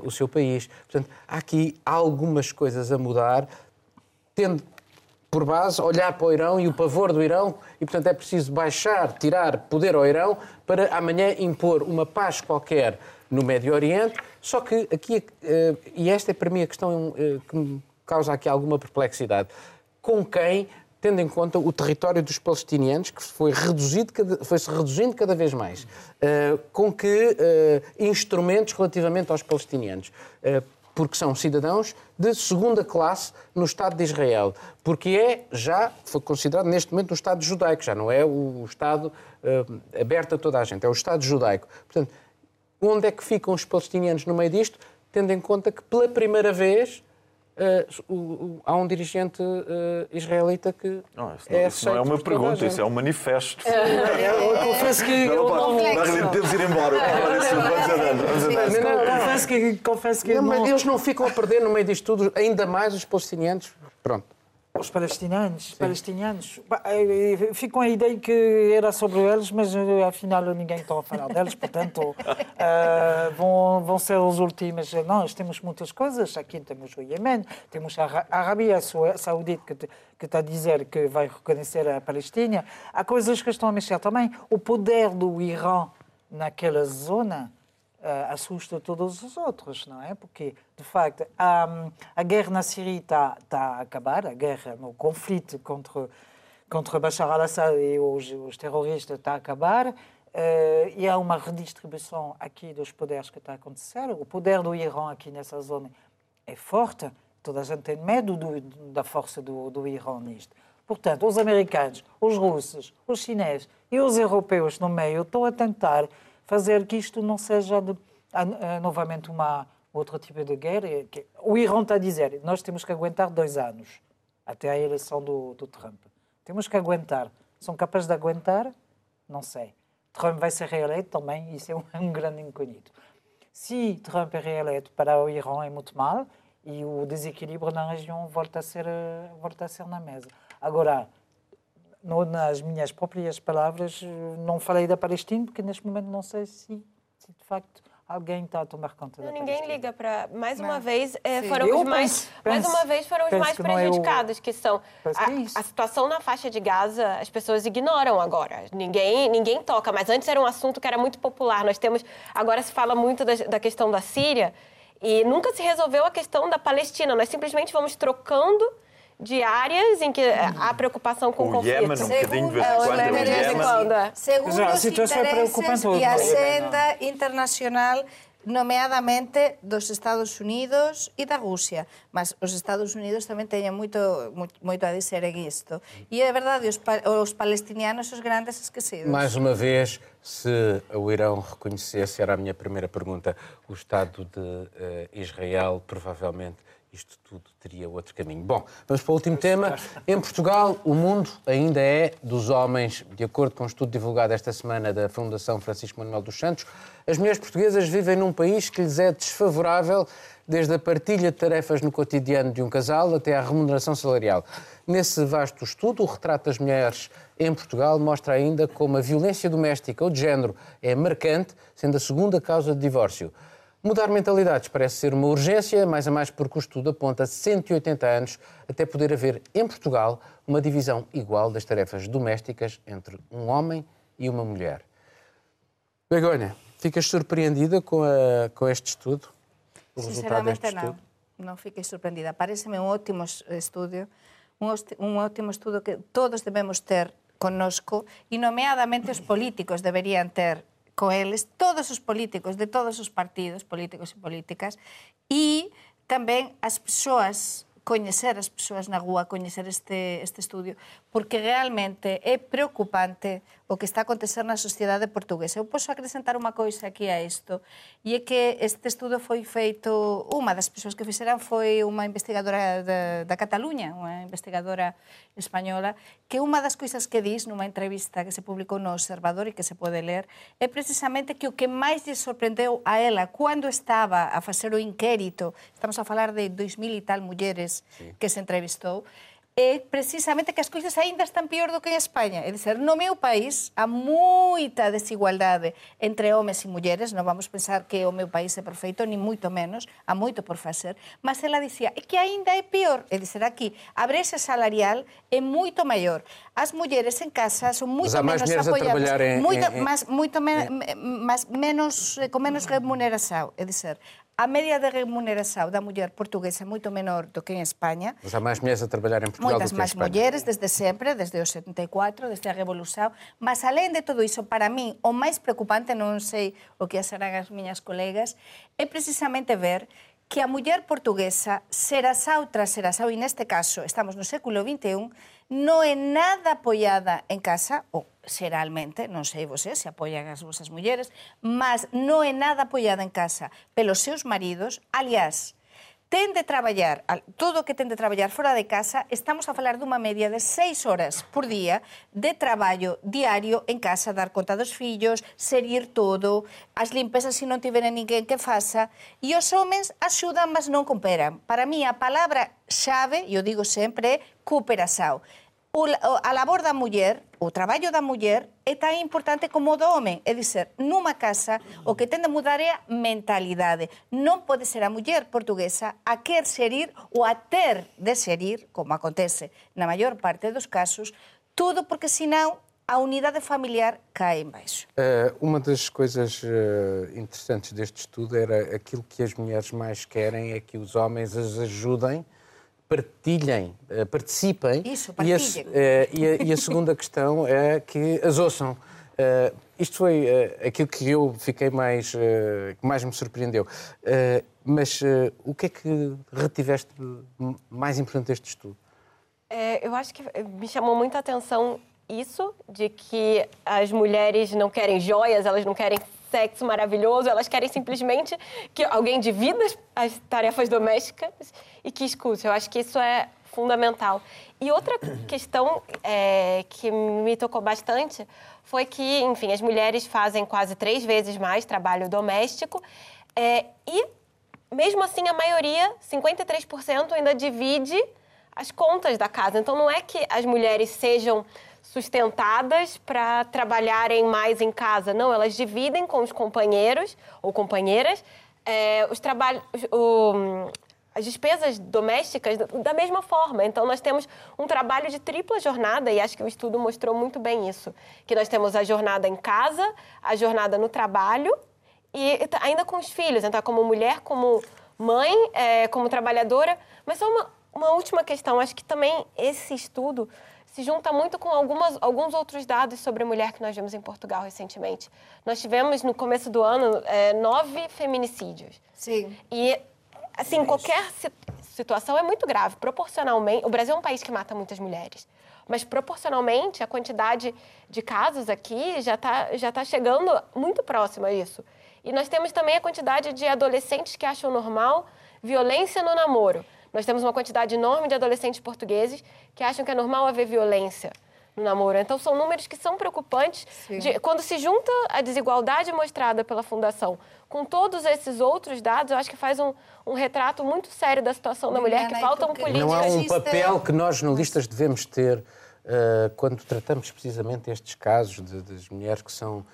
uh, o seu país. Portanto, há aqui algumas coisas a mudar, tendo por base olhar para o Irão e o pavor do Irão, e portanto é preciso baixar, tirar poder ao Irão para amanhã impor uma paz qualquer no Médio Oriente. Só que aqui, e esta é para mim a questão que me causa aqui alguma perplexidade com quem, tendo em conta o território dos palestinianos, que foi reduzido, foi-se reduzindo cada vez mais, uh, com que uh, instrumentos relativamente aos palestinianos. Uh, porque são cidadãos de segunda classe no Estado de Israel, porque é já, foi considerado neste momento um Estado judaico, já não é o Estado aberto a toda a gente, é o Estado judaico. Portanto, onde é que ficam os palestinianos no meio disto, tendo em conta que pela primeira vez Uh, há um dirigente uh, israelita que. Não, isso não é, isso não é uma pergunta, isso é um manifesto. Eu confesso que. Não, não, podemos ir embora. Confesso que. Confesso que não, Eles não ficam a perder no meio disto tudo, ainda mais os palestinianos. Pronto. Os palestinianos, palestinianos. Eh, eh, fico com a ideia que era sobre eles, mas eh, afinal ninguém está a falar deles, portanto uh, vão, vão ser os últimos. Nós temos muitas coisas, aqui temos o Iêmen, temos a Arábia Saudita que, que está a dizer que vai reconhecer a Palestina. Há coisas que estão a mexer também. O poder do Irã naquela zona assusta todos os outros, não é? Porque, de facto, a, a guerra na Síria está, está a acabar, a guerra, o conflito contra, contra Bashar al-Assad e os, os, terroristas está a acabar. Uh, e há uma redistribuição aqui dos poderes que está a acontecer. O poder do Irã aqui nessa zona é forte. Toda a gente tem medo do, da força do, do Irã nisto. Portanto, os americanos, os russos, os chineses e os europeus no meio estão a tentar fazer que isto não seja de, a, a, novamente uma outro tipo de guerra. Que, o Irã está a dizer nós temos que aguentar dois anos até a eleição do, do Trump. Temos que aguentar. São capazes de aguentar? Não sei. Trump vai ser reeleito também, isso é um, um grande incógnito. Se Trump é reeleito para o Irã é muito mal e o desequilíbrio na região volta a ser, volta a ser na mesa. Agora, no, nas minhas próprias palavras, não falei da Palestina, porque neste momento não sei se, se de facto alguém está a tomar conta não, da Ninguém Palestina. liga para. Mais uma não. vez, é, foram os mais. Penso, mais uma vez foram os mais que prejudicados, que são. Que a, a, situação na faixa de Gaza, as pessoas ignoram agora. Ninguém, ninguém toca, mas antes era um assunto que era muito popular. Nós temos. Agora se fala muito da, da questão da Síria e nunca se resolveu a questão da Palestina. Nós simplesmente vamos trocando de áreas em que há preocupação com o conflito. Iêmen, um bocadinho de vez em quando. É Segundo os interesses e a agenda internacional nomeadamente dos Estados Unidos e da Rússia, mas os Estados Unidos também têm muito muito a dizer em isto. E é verdade, os, os palestinianos os grandes esquecidos. Mais uma vez, se o Irão reconhecesse, era a minha primeira pergunta, o Estado de uh, Israel provavelmente isto tudo teria outro caminho. Bom, vamos para o último tema. Em Portugal, o mundo ainda é dos homens. De acordo com um estudo divulgado esta semana da Fundação Francisco Manuel dos Santos, as mulheres portuguesas vivem num país que lhes é desfavorável, desde a partilha de tarefas no cotidiano de um casal até à remuneração salarial. Nesse vasto estudo, o retrato das mulheres em Portugal mostra ainda como a violência doméstica ou de género é marcante, sendo a segunda causa de divórcio. Mudar mentalidades parece ser uma urgência, mais a mais porque o estudo aponta 180 anos até poder haver em Portugal uma divisão igual das tarefas domésticas entre um homem e uma mulher. Begonha, ficas surpreendida com, a, com este estudo? O resultado deste não. Estudo? Não fiquei surpreendida. Parece-me um ótimo estudo, um, um ótimo estudo que todos devemos ter conosco e, nomeadamente, os políticos deveriam ter coeles, todos os políticos de todos os partidos, políticos e políticas, e tamén as persoas coñecer as persoas na rúa, coñecer este, este estudio, porque realmente é preocupante o que está a acontecer na sociedade portuguesa. Eu posso acrescentar unha coisa aquí a isto, e é que este estudo foi feito, unha das persoas que fixeran foi unha investigadora da, da Cataluña, unha investigadora española, que unha das coisas que diz nunha entrevista que se publicou no Observador e que se pode ler, é precisamente que o que máis lle sorprendeu a ela cando estaba a facer o inquérito, estamos a falar de 2000 e tal mulleres sí. que se entrevistou, é precisamente que as coisas aínda están pior do que en España. É dizer, no meu país há moita desigualdade entre homes e mulleres, non vamos pensar que o meu país é perfeito, ni moito menos, há moito por facer, mas ela dicía, é que aínda é pior, é dizer, aquí, a brecha salarial é moito maior. As mulleres en casa son moito menos apoiadas, en, moito, en, en, mas, moito me, en... mas menos, con menos remuneração, é dizer, a media de remuneración da muller portuguesa é moito menor do que en España. Pois há máis mulleres a traballar en Portugal Moitas máis mulleres desde sempre, desde o 74, desde a Revolución. Mas, além de todo iso, para mí, o máis preocupante, non sei o que serán as miñas colegas, é precisamente ver que a muller portuguesa Serasao tras Serasao, e neste caso estamos no século XXI, non é nada apoiada en casa, ou xeralmente, non sei vos eh, se apoian as vosas mulleres, mas non é nada apoiada en casa pelos seus maridos, aliás, ten de traballar, todo o que ten de traballar fora de casa, estamos a falar dunha media de seis horas por día de traballo diario en casa, dar conta dos fillos, serir todo, as limpezas se non tiveren ninguén que faça, e os homens axudan, mas non cooperan. Para mí, a palabra xave, eu digo sempre, é cooperação a labor da muller, o traballo da muller é tan importante como o do home. É dizer, numa casa, o que ten de mudar é a mentalidade. Non pode ser a muller portuguesa a quer xerir ou a ter de xerir, como acontece na maior parte dos casos, tudo porque senão a unidade familiar cai em baixo. Uh, uma das coisas uh, interessantes deste estudo era aquilo que as mulheres mais querem é que os homens as ajudem partilhem, eh, participem. Isso, partilhem. E a, eh, e, a, e a, segunda questão é que as ouçam. Uh, isto foi uh, aquilo que eu fiquei mais, uh, que mais me surpreendeu. mas o que é que retiveste mais importante deste estudo? É, eu acho que me chamou muita atenção isso, de que as mulheres não querem joias, elas não querem sexo maravilhoso, elas querem simplesmente que alguém divida as tarefas domésticas e que escute. Eu acho que isso é fundamental. E outra questão é, que me tocou bastante foi que, enfim, as mulheres fazem quase três vezes mais trabalho doméstico é, e, mesmo assim, a maioria, 53%, ainda divide as contas da casa. Então, não é que as mulheres sejam sustentadas para trabalharem mais em casa. Não, elas dividem com os companheiros ou companheiras é, os trabalhos, as despesas domésticas da mesma forma. Então, nós temos um trabalho de tripla jornada, e acho que o estudo mostrou muito bem isso. Que nós temos a jornada em casa, a jornada no trabalho, e ainda com os filhos. Então, como mulher, como mãe, é, como trabalhadora. Mas só uma, uma última questão. Acho que também esse estudo se junta muito com algumas, alguns outros dados sobre a mulher que nós vimos em Portugal recentemente. Nós tivemos, no começo do ano, é, nove feminicídios. Sim. E, assim, qualquer situação é muito grave. Proporcionalmente, o Brasil é um país que mata muitas mulheres. Mas, proporcionalmente, a quantidade de casos aqui já está já tá chegando muito próximo a isso. E nós temos também a quantidade de adolescentes que acham normal violência no namoro. Nós temos uma quantidade enorme de adolescentes portugueses que acham que é normal haver violência no namoro. Então, são números que são preocupantes. De, quando se junta a desigualdade mostrada pela Fundação com todos esses outros dados, eu acho que faz um, um retrato muito sério da situação da mulher, que faltam políticas. Não há um papel que nós, jornalistas, devemos ter uh, quando tratamos precisamente estes casos de, das mulheres que são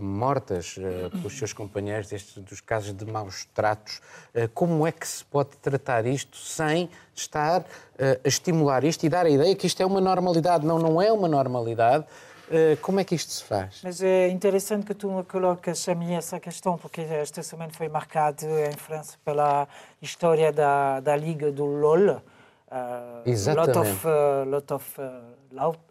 mortas uh, pelos seus companheiros, destes, dos casos de maus tratos. Uh, como é que se pode tratar isto sem estar a estimular isto e dar a ideia que isto é uma normalidade? Não, não é uma normalidade. Como é que isto se faz? Mas é interessante que tu colocas a mim essa questão, porque esta semana foi marcado em França pela história da, da Liga do LOL. Uh, Exatamente. Lot of, uh, lot of uh,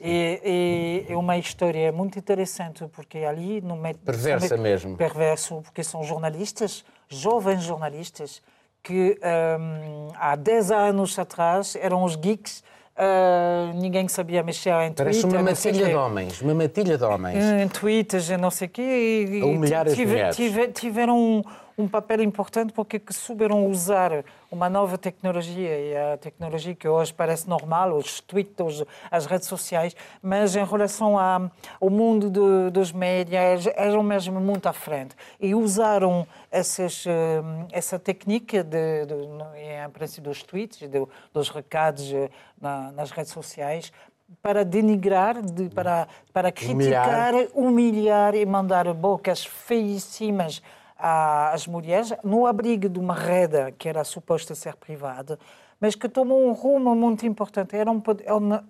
e, e, é uma história muito interessante, porque ali no meio. Perversa mesmo. Perverso, porque são jornalistas, jovens jornalistas, que um, há 10 anos atrás eram os geeks Uh, ninguém sabia mexer em Twitter. Parece uma matilha de homens, uma matilha de homens. Em Twitter, não sei o quê. E, a humilhar as mulheres. tiveram um, papel importante porque souberam usar uma nova tecnologia, e a tecnologia que hoje parece normal, os tweets, as redes sociais, mas em relação a, ao mundo de, dos médias, eram mesmo muito à frente. E usaram essas, eh, essa técnica, de, de, em princípio, dos tweets, de, dos recados eh, na, nas redes sociais, para denigrar, de, para, para criticar, humilhar. humilhar e mandar bocas feíssimas às mulheres no abrigo de uma rede que era suposta ser privada, mas que tomou um rumo muito importante. Eram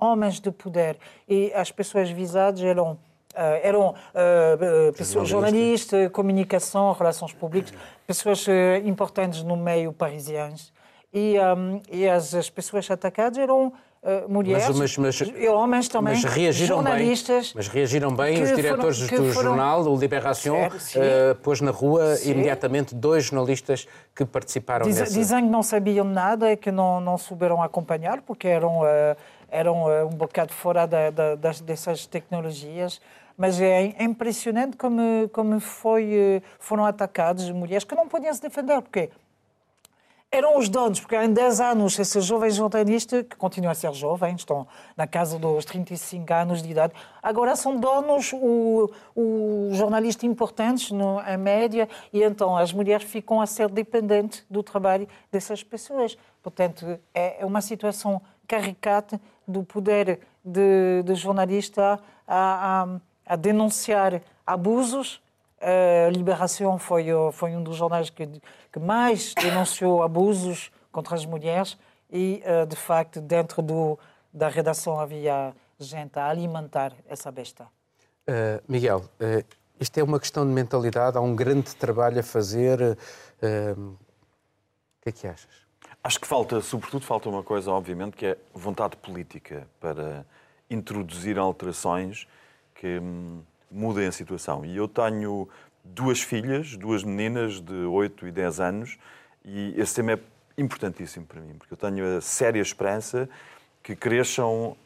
homens de poder e as pessoas visadas eram Uh, eram uh, pessoas, jornalistas, comunicação, relações públicas, pessoas uh, importantes no meio parisiense. E, um, e as, as, pessoas atacadas eram uh, mulheres mas, mas, mas, e homens também, mas reagiram jornalistas. Bem, mas reagiram bem os diretores foram, do foram... jornal, o Libération, uh, pôs na rua sim. imediatamente dois jornalistas que participaram Diz, nessa... Dizem que não sabiam nada e que não, não souberam acompanhar, porque eram, uh, eram um bocado fora da, da, das, dessas tecnologias mas é impressionante como, como foi, foram atacados mulheres que não podiam se defender, porque eram os donos, porque há 10 anos esses jovens jornalistas, que continuam a ser jovens, estão na casa dos 35 anos de idade, agora são donos, o, o jornalistas importantes no, em média, e então as mulheres ficam a ser dependentes do trabalho dessas pessoas. Portanto, é, é uma situação caricata do poder de, de jornalista a, a, a denunciar abusos a Liberação foi, foi um dos jornais que, que mais denunciou abusos contra as mulheres e, eh, de facto, dentro do, da redação havia gente a alimentar essa besta. Uh, Miguel, uh, isto é uma questão de mentalidade, há um grande trabalho a fazer. Uh, o que é que achas? Acho que falta, sobretudo, falta uma coisa, obviamente, que é vontade política para introduzir alterações que. Hum, mudem a situação. E eu tenho duas filhas, duas meninas de 8 e 10 anos, e esse tema é importantíssimo para mim, porque eu tenho a séria esperança que cresçam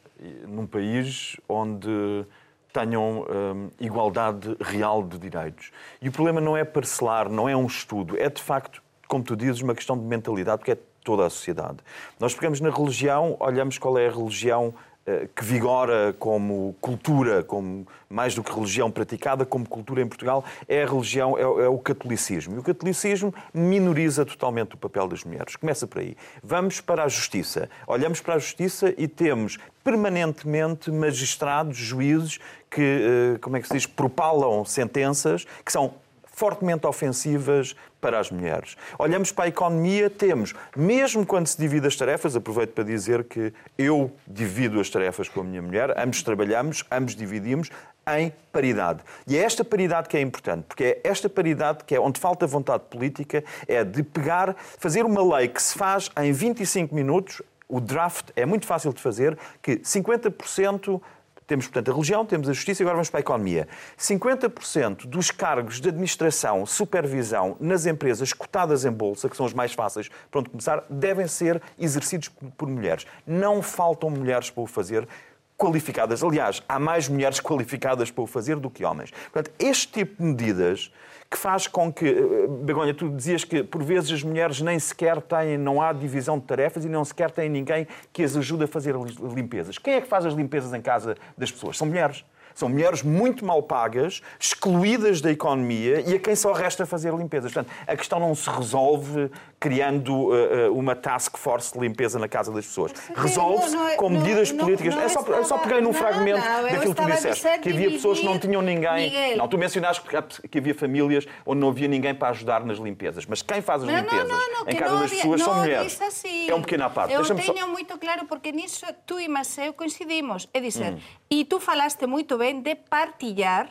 num país onde tenham hum, igualdade real de direitos. E o problema não é parcelar, não é um estudo, é de facto, como tu dizes, uma questão de mentalidade, porque é toda a sociedade. Nós pegamos na religião, olhamos qual é a religião eh, que vigora como cultura, como mais do que religião praticada, como cultura em Portugal, é a religião, é, é, o catolicismo. E o catolicismo minoriza totalmente o papel das mulheres. Começa por aí. Vamos para a justiça. Olhamos para a justiça e temos permanentemente magistrados, juízes que, eh, como é que se diz, propalam sentenças que são fortemente ofensivas para as mulheres. Olhamos para a economia, temos, mesmo quando se divide as tarefas, aproveito para dizer que eu divido as tarefas com a minha mulher, ambos trabalhamos, ambos dividimos em paridade. E é esta paridade que é importante, porque é esta paridade que é onde falta vontade política, é de pegar, fazer uma lei que se faz em 25 minutos, o draft é muito fácil de fazer, que 50% temos, portanto, a religião, temos a justiça e agora vamos para a economia. 50% dos cargos de administração, supervisão nas empresas cotadas em bolsa, que são os mais fáceis para onde começar, devem ser exercidos por mulheres. Não faltam mulheres para o fazer qualificadas. Aliás, há mais mulheres qualificadas para o fazer do que homens. Portanto, este tipo de medidas que faz com que, eh, Begonha, tu dizias que por vezes as mulheres nem sequer têm, não há divisão de tarefas e não sequer têm ninguém que as ajude a fazer limpezas. Quem é que faz as limpezas em casa das pessoas? São mulheres. São mulheres muito mal pagas, excluídas da economia e a quem só resta fazer limpezas. Portanto, a questão não se resolve criando uh, uma task force de limpeza na casa das pessoas. Resolve-se é- com medidas não, políticas. Não, não é só, eu só peguei num fragmento daquilo que tu disseste, que havia pessoas que não tinham ninguém. Miguel. Não, tu mencionaste que havia famílias onde não havia ninguém para ajudar nas limpezas. Mas quem faz as limpezas em casa das pessoas são mulheres. Assim. É um pequeno à parte. Eu tenho só... muito claro, porque nisso tu e Maceu coincidimos. É dizer, hum. e tu falaste muito bem ben de partillar,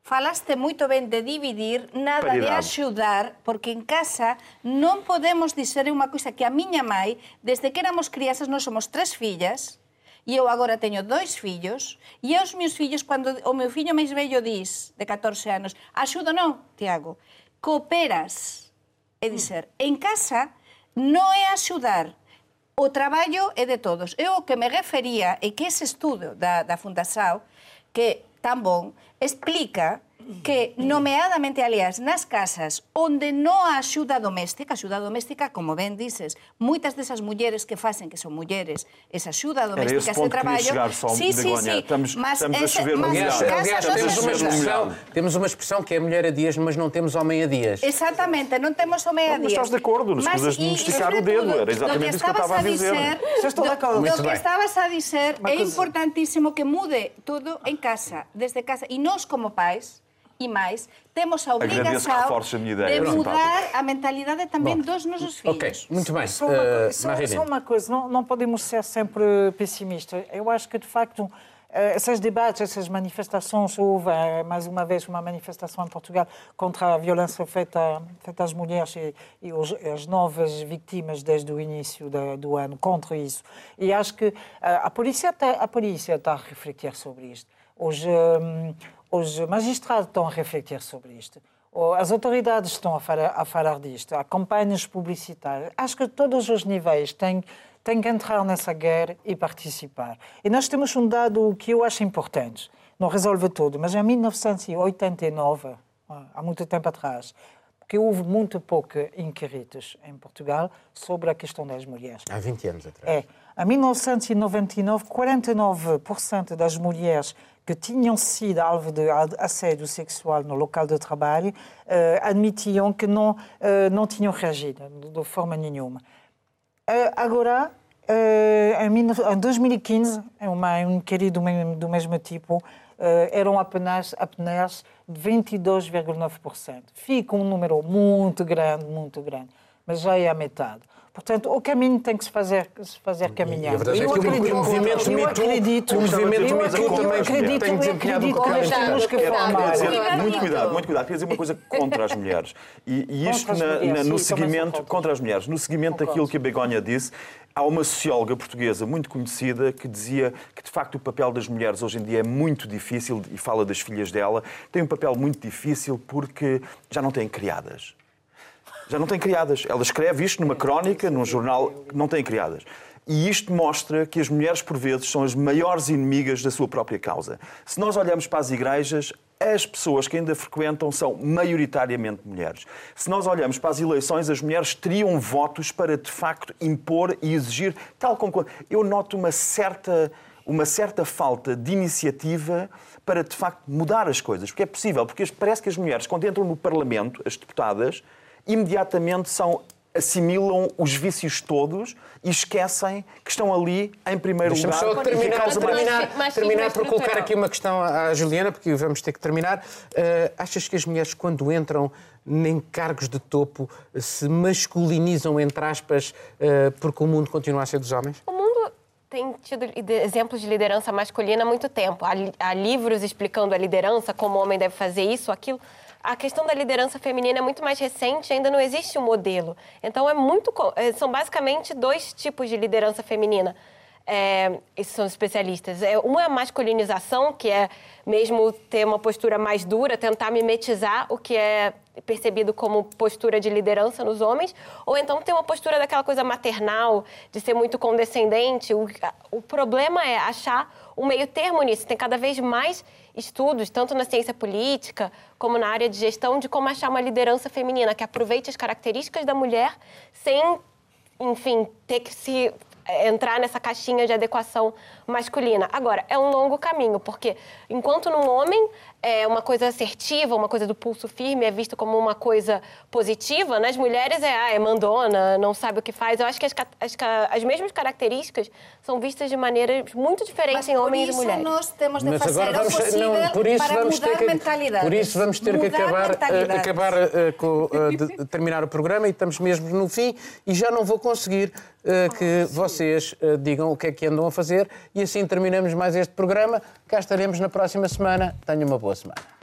falaste moito ben de dividir, nada Paridade. de axudar, porque en casa non podemos dizer unha coisa que a miña mãe, desde que éramos crianças, nós somos tres fillas, e eu agora teño dois fillos, e os meus fillos, cando o meu fillo máis vello dis, de 14 anos, axudo non, Tiago, cooperas. Mm. É dizer, en casa non é axudar, o traballo é de todos. Eu o que me refería é que ese estudo da, da Fundasao, que Tambón explica que, nomeadamente, aliás, nas casas onde non há axuda doméstica, axuda doméstica, como ben dices, moitas desas mulleres que facen, que son mulleres, esa axuda doméstica, ese traballo... chegar só, sí, sí, Begonha. sí, Estamos- mas, estamos a ese, chover mas Aliás, temos, uma expressão, temos uma expressão que é mulher a dias, mas não temos homem a dias. Exatamente, non temos o meia Mas estás de acordo, não escusas de esticar o dedo, era exatamente isso que eu estava a dizer. Vocês estão de acordo? Do Muito que bem. estabas a dizer, é importantísimo que mude tudo em casa, desde casa. E nós, como pais, e mais, temos a Agradeço que obrigação a minha ideia, de mudar a mentalidade também dos nossos filhos. Ok, muito bem. Só uma, Uh, só- uma coisa, não, não podemos ser sempre pessimistas. Eu acho que, de facto, eh, esses debates, essas manifestações, houve eh, mais uma vez uma manifestação em Portugal contra a violência feita, feita às mulheres e, e os, as novas vítimas desde o início da- do ano contra isso. E acho que a polícia está, a polícia está a refletir sobre isto. Os, hum, os magistrados estão a refletir sobre isto. As autoridades estão a falar, a falar disto, há campanhas publicitárias. Acho que todos os níveis têm, têm que entrar nessa guerra e participar. E nós temos um dado que eu acho importante. Não resolve tudo, mas em 1989, há muito tempo atrás, porque houve muito pouco inquéritos em Portugal sobre a questão das mulheres. Há 20 anos atrás. É, em 1999, 49% das mulheres que tinham sido alvo de assédio sexual no local de trabalho eh, admitiam que não, eh, não tinham reagido de, forma nenhuma. Eh, agora, em, mil- em 2015, é uma, um inquérito do mesmo, tipo, eram apenas, apenas 22,9%. Fica um número muito grande, muito grande, mas já é a metade. Portanto, o caminho tem que se fazer, se fazer caminhar. E a verdade é Eu que o acredito- movimento eu Me Too- acredito- o movimento eu Me Too acredito- também acredito- tem desempenhado um acredito papel que temos que formar. muito cuidado, muito cuidado. Queria dizer uma coisa contra as mulheres. E, e isto Contra as na- mulheres, na- no sim, são seguimento, contra. contra as mulheres, no seguimento Concordo. daquilo que a Begonha disse, há uma socióloga portuguesa muito conhecida que dizia que, de facto, o papel das mulheres hoje em dia é muito difícil, e fala das filhas dela, tem um papel muito difícil porque já não têm criadas. Já não têm criadas. Ela escreve isto numa crónica, num jornal, não têm criadas. E isto mostra que as mulheres, por vezes, são as maiores inimigas da sua própria causa. Se nós olhamos para as igrejas, as pessoas que ainda frequentam são maioritariamente mulheres. Se nós olhamos para as eleições, as mulheres teriam votos para, de facto, impor e exigir, tal como. Eu noto uma certa, uma certa falta de iniciativa para, de facto, mudar as coisas. Porque é possível, porque parece que as mulheres, quando entram no Parlamento, as deputadas, imediatamente são assimilam os vícios todos e esquecem que estão ali em primeiro lugar. só terminar, causa mais- terminar, machismo terminar por colocar aqui uma questão à Juliana, porque vamos ter que terminar. Uh, achas que as mulheres, quando entram em cargos de topo, se masculinizam, entre aspas, uh, porque o mundo continua a ser dos homens? O mundo tem tido exemplos de liderança masculina há muito tempo. Há, li- há livros explicando a liderança, como o homem deve fazer isso, aquilo. A questão da liderança feminina é muito mais recente, ainda não existe um modelo. Então, é muito, eh, são basicamente dois tipos de liderança feminina. É, esses são especialistas. É, uma é a masculinização, que é mesmo ter uma postura mais dura, tentar mimetizar o que é percebido como postura de liderança nos homens, ou então ter uma postura daquela coisa maternal, de ser muito condescendente. O, o problema é achar um meio termo nisso. Tem cada vez mais estudos, tanto na ciência política como na área de gestão, de como achar uma liderança feminina que aproveite as características da mulher sem, enfim, ter que se eh, entrar nessa caixinha de adequação masculina. Agora, é um longo caminho, porque enquanto num homem é uma coisa assertiva, uma coisa do pulso firme é visto como uma coisa positiva, nas mulheres é, ah, é mandona, não sabe o que faz. Eu acho que as, as, as mesmas características são vistas de maneiras muito diferentes Mas em homens e isso mulheres. nós temos de Mas fazer agora o possível não, por isso para vamos mudar ter que, mentalidades. por isso vamos ter que acabar, mentalidades. acabar eh, com, eh, de terminar o programa e estamos mesmo no fim e já não vou conseguir eh, que vocês eh, digam o que é que andam a fazer e assim terminamos mais este programa. Cá estaremos na próxima semana. Tenham uma boa semana.